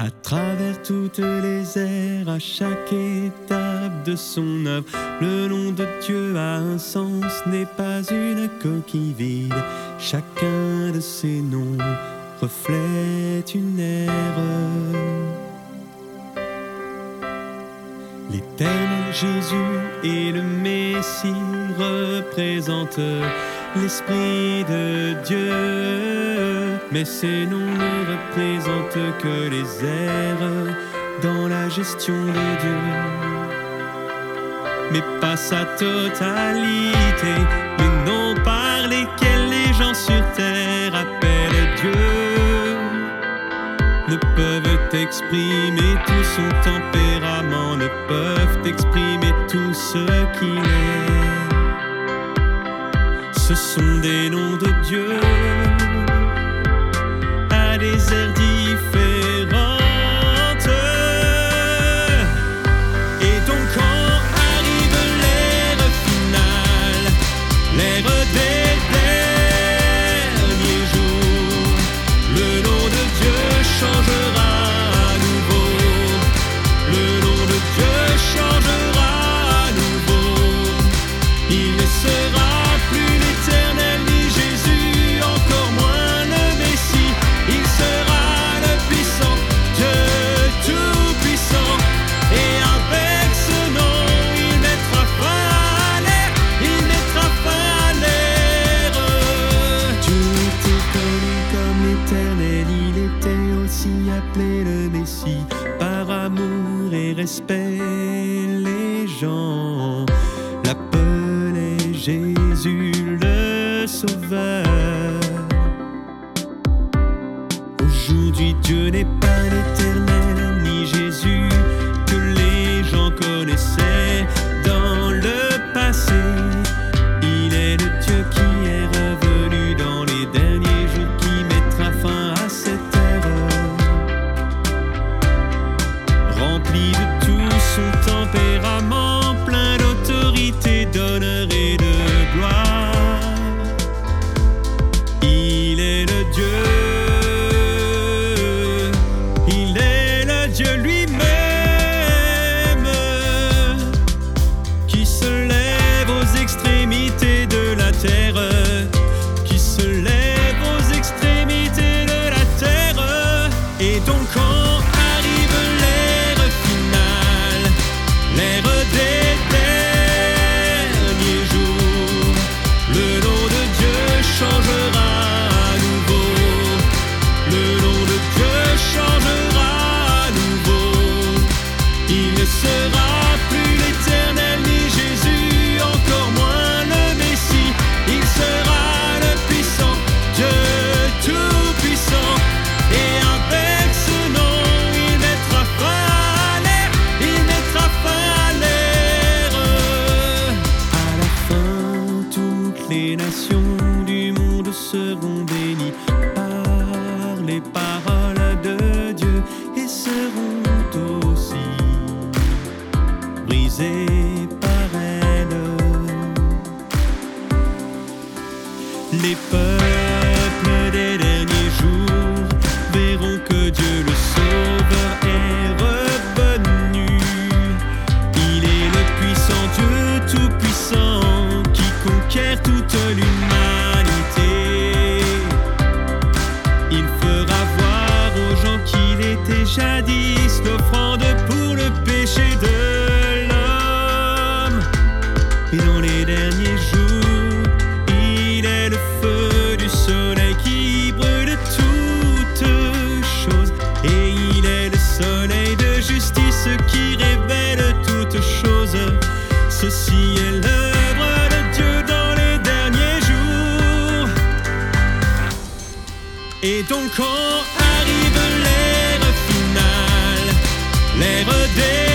À travers toutes les ères, à chaque étape de son œuvre, le nom de Dieu a un sens, n'est pas une coquille vide. Chacun de ses noms reflète une ère. L'éternel Jésus et le Messie représentent l'Esprit de Dieu. Mais ces noms ne représentent que les airs dans la gestion de Dieu. Mais pas sa totalité, les noms par lesquels les gens sur terre appellent Dieu ne peuvent exprimer tout son tempérament, ne peuvent exprimer tout ce qu'il est. Ce sont des noms de Dieu à des airs différentes. Appelé le Messie. Par amour et respect, les gens l'appelaient Jésus le Sauveur. Aujourd'hui, Dieu n'est pas l'éternel, ni Jésus De tout son tempérament, plein d'autorité, d'honneur et de gloire. Il est le Dieu, il est le Dieu lui-même qui se lève aux extrémités de la terre, qui se lève aux extrémités de la terre. Et donc quand sera plus l'éternel ni Jésus, encore moins le Messie. Il sera le puissant Dieu tout-puissant. Et avec ce nom, il mettra fin à l'ère. Il mettra fin à l'ère. À la fin, toutes les nations du monde seront par elle. Les peuples des derniers jours verront que Dieu le Sauveur est revenu. Il est le puissant Dieu tout-puissant qui conquiert toute l'humanité. Donc quand arrive l'ère finale, l'ère des